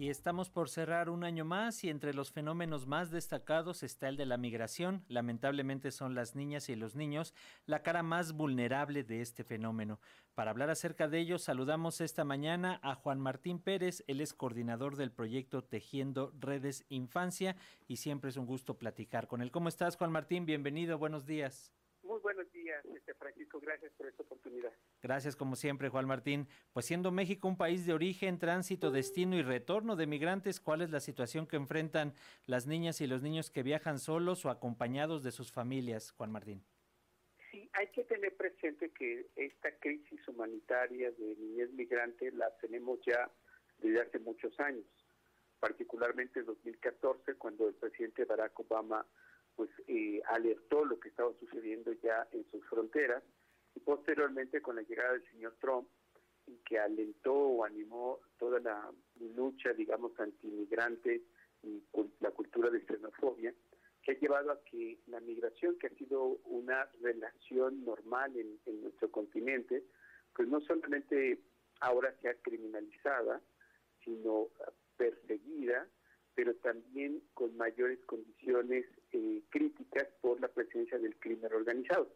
Y estamos por cerrar un año más y entre los fenómenos más destacados está el de la migración. Lamentablemente son las niñas y los niños la cara más vulnerable de este fenómeno. Para hablar acerca de ello, saludamos esta mañana a Juan Martín Pérez, él es coordinador del proyecto Tejiendo Redes Infancia y siempre es un gusto platicar con él. ¿Cómo estás, Juan Martín? Bienvenido, buenos días. Días, este Francisco, gracias por esta oportunidad. Gracias como siempre, Juan Martín. Pues siendo México un país de origen, tránsito, destino y retorno de migrantes, ¿cuál es la situación que enfrentan las niñas y los niños que viajan solos o acompañados de sus familias, Juan Martín? Sí, hay que tener presente que esta crisis humanitaria de niñez migrante la tenemos ya desde hace muchos años, particularmente en 2014, cuando el presidente Barack Obama pues eh, alertó lo que estaba sucediendo ya en sus fronteras y posteriormente con la llegada del señor Trump y que alentó o animó toda la lucha, digamos, antimigrante y la cultura de xenofobia, que ha llevado a que la migración, que ha sido una relación normal en, en nuestro continente, pues no solamente ahora sea criminalizada, sino perseguida, pero también con mayores condiciones eh, críticas por la presencia del crimen organizado.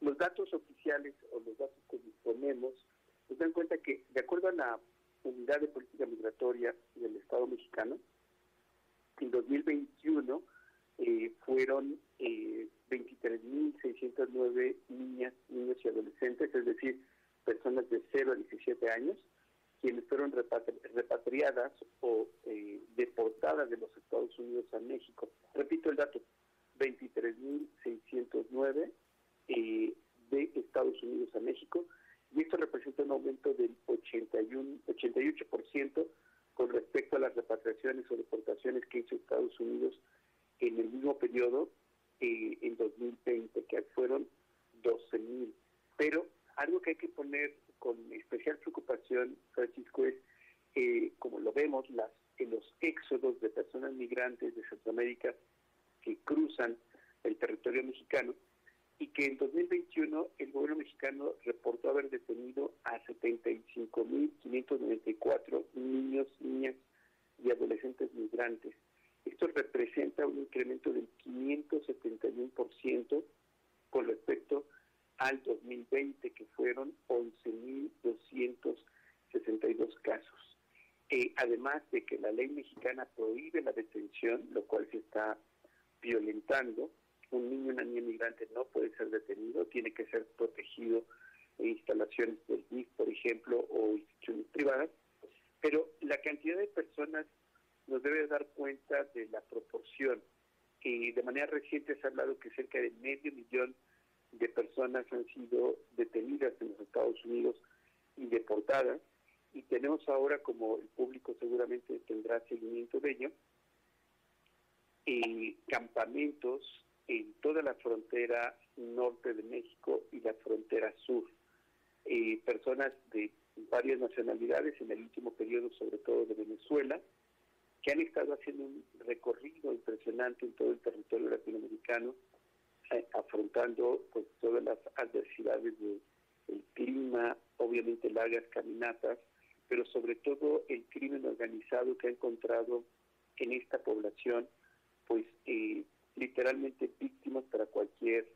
Los datos oficiales o los datos que disponemos nos dan cuenta que, de acuerdo a la Unidad de Política Migratoria del Estado mexicano, en 2021 eh, fueron eh, 23.609 niñas, niños y adolescentes, es decir, personas de 0 a 17 años, quienes fueron repatriadas o eh, deportadas de los Estados Unidos a México. Repito el dato, 23.609 eh, de Estados Unidos a México, y esto representa un aumento del 81, 88% con respecto a las repatriaciones o deportaciones que hizo Estados Unidos en el mismo periodo eh, en 2020, que fueron 12.000. Pero algo que hay que poner con especial preocupación, Francisco, es, eh, como lo vemos, las, en los éxodos de personas migrantes de Centroamérica que cruzan el territorio mexicano y que en 2021 el gobierno mexicano reportó haber detenido a 75.594 niños, niñas y adolescentes migrantes. Esto representa un incremento del 571% con respecto al 2020, que fueron 11.262 casos. Eh, además de que la ley mexicana prohíbe la detención, lo cual se está violentando, un niño, una niña migrante no puede ser detenido, tiene que ser protegido en instalaciones del DIF, por ejemplo, o instituciones privadas, pero la cantidad de personas nos debe dar cuenta de la proporción. Y de manera reciente se ha hablado que cerca de medio millón de personas han sido detenidas en los Estados Unidos y deportadas, y tenemos ahora, como el público seguramente tendrá seguimiento de ello, campamentos en toda la frontera norte de México y la frontera sur. Eh, personas de varias nacionalidades, en el último periodo sobre todo de Venezuela, que han estado haciendo un recorrido impresionante en todo el territorio latinoamericano, eh, afrontando pues todas las adversidades del clima, obviamente largas caminatas, pero sobre todo el crimen organizado que ha encontrado en esta población, pues eh, literalmente víctimas para cualquier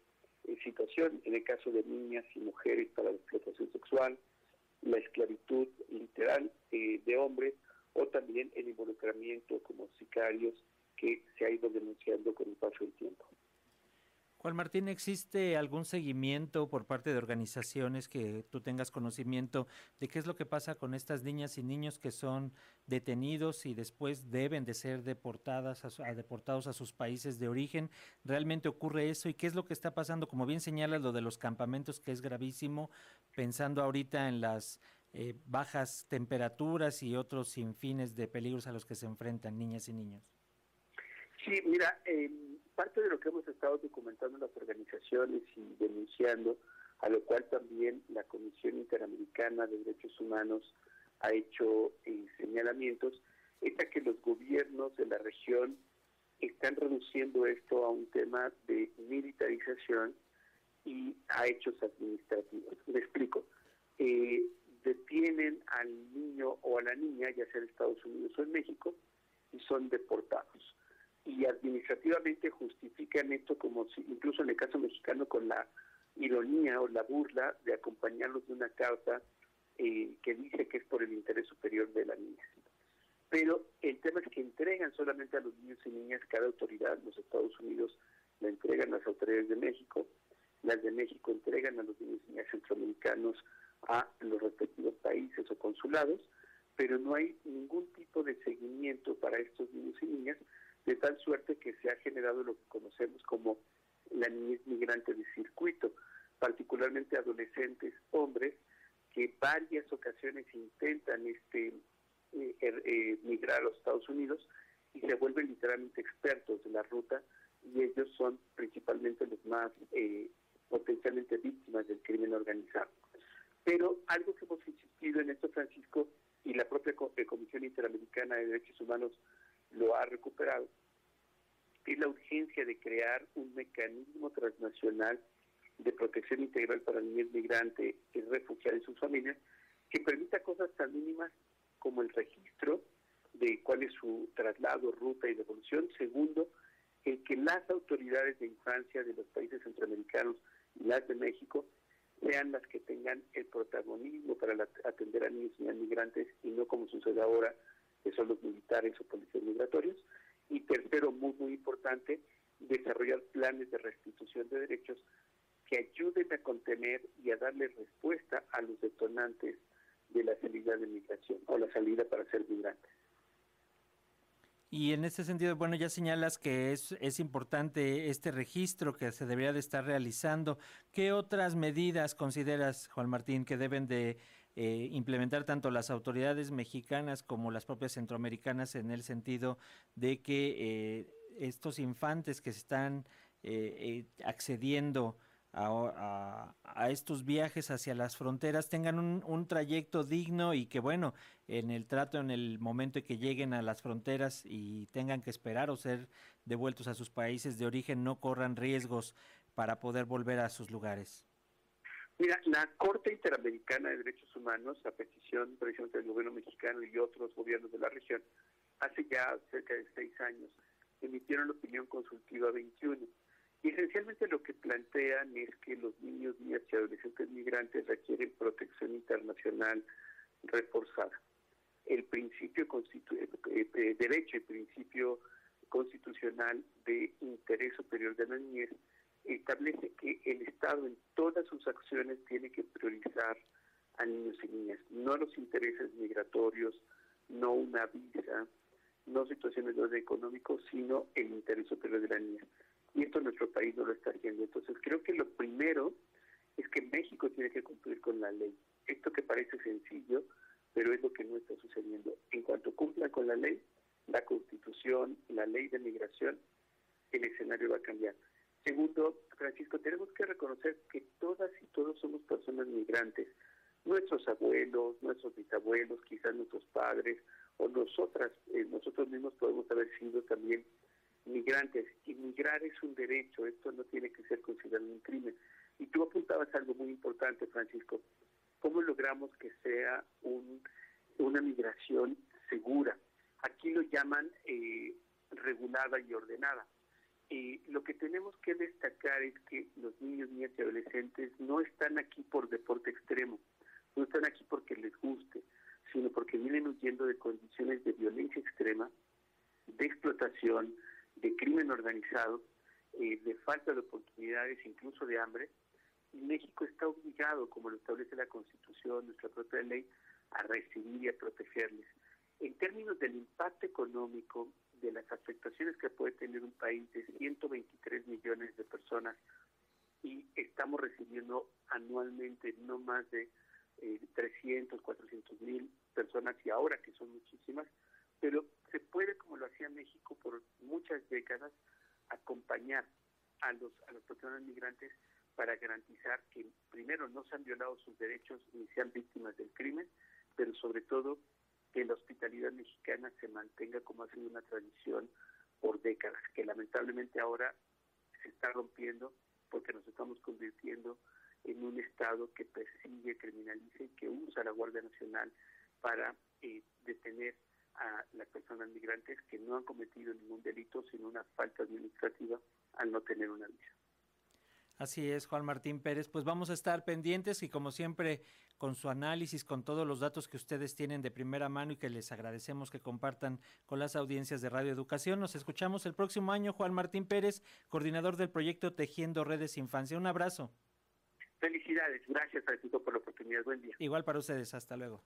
eh, situación, en el caso de niñas y mujeres para la explotación sexual, la esclavitud literal eh, de hombres o también el involucramiento como sicarios que se ha ido denunciando con el paso del tiempo. Juan Martín, ¿existe algún seguimiento por parte de organizaciones que tú tengas conocimiento de qué es lo que pasa con estas niñas y niños que son detenidos y después deben de ser deportadas a, deportados a sus países de origen? ¿Realmente ocurre eso? ¿Y qué es lo que está pasando? Como bien señalas lo de los campamentos, que es gravísimo, pensando ahorita en las eh, bajas temperaturas y otros sinfines de peligros a los que se enfrentan niñas y niños. Sí, mira, eh, parte de lo que hemos estado documentando en las organizaciones y denunciando, a lo cual también la Comisión Interamericana de Derechos Humanos ha hecho eh, señalamientos, es que los gobiernos de la región están reduciendo esto a un tema de militarización y a hechos administrativos. Me explico. Eh, detienen al niño o a la niña, ya sea en Estados Unidos o en México, y son deportados. Y administrativamente justifican esto como si, incluso en el caso mexicano, con la ironía o la burla de acompañarlos de una carta eh, que dice que es por el interés superior de la niña. Pero el tema es que entregan solamente a los niños y niñas cada autoridad, los Estados Unidos la entregan las autoridades de México, las de México entregan a los niños y niñas centroamericanos a los respectivos países o consulados, pero no hay ningún tipo de seguimiento para estos niños y niñas, de tal suerte que se ha generado lo que conocemos como la niñez migrante de circuito, particularmente adolescentes hombres que varias ocasiones intentan este eh, er, eh, migrar a los Estados Unidos y se vuelven literalmente expertos de la ruta y ellos son principalmente los más eh, potencialmente víctimas del crimen organizado. Pero algo que hemos insistido en esto, Francisco, y la propia Comisión Interamericana de Derechos Humanos lo ha recuperado, es la urgencia de crear un mecanismo transnacional de protección integral para niños migrantes y refugiados y sus familias que permita cosas tan mínimas como el registro de cuál es su traslado, ruta y devolución. Segundo, el que las autoridades de infancia de los países centroamericanos y las de México sean las que tengan el protagonismo para atender a niños y a migrantes y no como sucede ahora, que son los militares o policías migratorios. Y tercero, muy, muy importante, desarrollar planes de restitución de derechos que ayuden a contener y a darle respuesta a los detonantes de la salida de migración o la salida para ser migrantes. Y en este sentido, bueno, ya señalas que es, es importante este registro que se debería de estar realizando. ¿Qué otras medidas consideras, Juan Martín, que deben de eh, implementar tanto las autoridades mexicanas como las propias centroamericanas en el sentido de que eh, estos infantes que están eh, accediendo a, estos viajes hacia las fronteras tengan un, un, trayecto digno y que bueno, en el trato, en el momento en que lleguen a las fronteras y tengan que esperar o ser devueltos a sus países de origen, no corran riesgos para poder volver a sus lugares. Mira, la Corte Interamericana de Derechos Humanos, a petición precisamente del gobierno mexicano y otros gobiernos de la región, hace ya cerca de seis años, emitieron la opinión consultiva 21. Y esencialmente lo que plantean es que los niños, niñas y adolescentes migrantes requieren protección internacional reforzada. El principio eh, eh, derecho y principio constitucional de interés superior de la niñez establece que el Estado en todas sus acciones tiene que priorizar a niños y niñas, no los intereses migratorios, no una visa, no situaciones de orden económico, sino el interés superior de la niña. Y esto nuestro país no lo está haciendo. Entonces creo que lo primero es que México tiene que cumplir con la ley. Esto que parece sencillo, pero es lo que no está sucediendo. En cuanto cumpla con la ley, la constitución, la ley de migración, el escenario va a cambiar. Segundo, Francisco, tenemos que reconocer que todas y todos somos personas migrantes. Nuestros abuelos, nuestros bisabuelos, quizás nuestros padres o nosotras, eh, nosotros mismos podemos haber sido también migrantes. Inmigrar es un derecho, esto no tiene que ser considerado un crimen. Y tú apuntabas algo muy importante, Francisco. ¿Cómo logramos que sea un, una migración segura? Aquí lo llaman eh, regulada y ordenada lo que tenemos que destacar es que los niños, niñas y adolescentes no están aquí por deporte extremo, no están aquí porque les guste, sino porque vienen huyendo de condiciones de violencia extrema, de explotación, de crimen organizado, eh, de falta de oportunidades, incluso de hambre. Y México está obligado, como lo establece la Constitución, nuestra propia ley, a recibir y a protegerles. En términos del impacto económico de las afectaciones que puede tener un país de 123 millones de personas y estamos recibiendo anualmente no más de 300, eh, 400 mil personas y ahora que son muchísimas, pero se puede, como lo hacía México por muchas décadas, acompañar a los, a las personas migrantes para garantizar que primero no se han violado sus derechos ni sean víctimas del crimen, pero sobre todo que la hospitalidad mexicana se mantenga como ha sido una tradición por décadas, que lamentablemente ahora se está rompiendo porque nos estamos convirtiendo en un Estado que persigue, criminaliza y que usa la Guardia Nacional para eh, detener a las personas migrantes que no han cometido ningún delito, sino una falta administrativa al no tener una visa. Así es, Juan Martín Pérez. Pues vamos a estar pendientes y como siempre con su análisis, con todos los datos que ustedes tienen de primera mano y que les agradecemos que compartan con las audiencias de Radio Educación. Nos escuchamos el próximo año, Juan Martín Pérez, coordinador del proyecto Tejiendo Redes Infancia. Un abrazo. Felicidades, gracias Francisco por la oportunidad. Buen día. Igual para ustedes, hasta luego.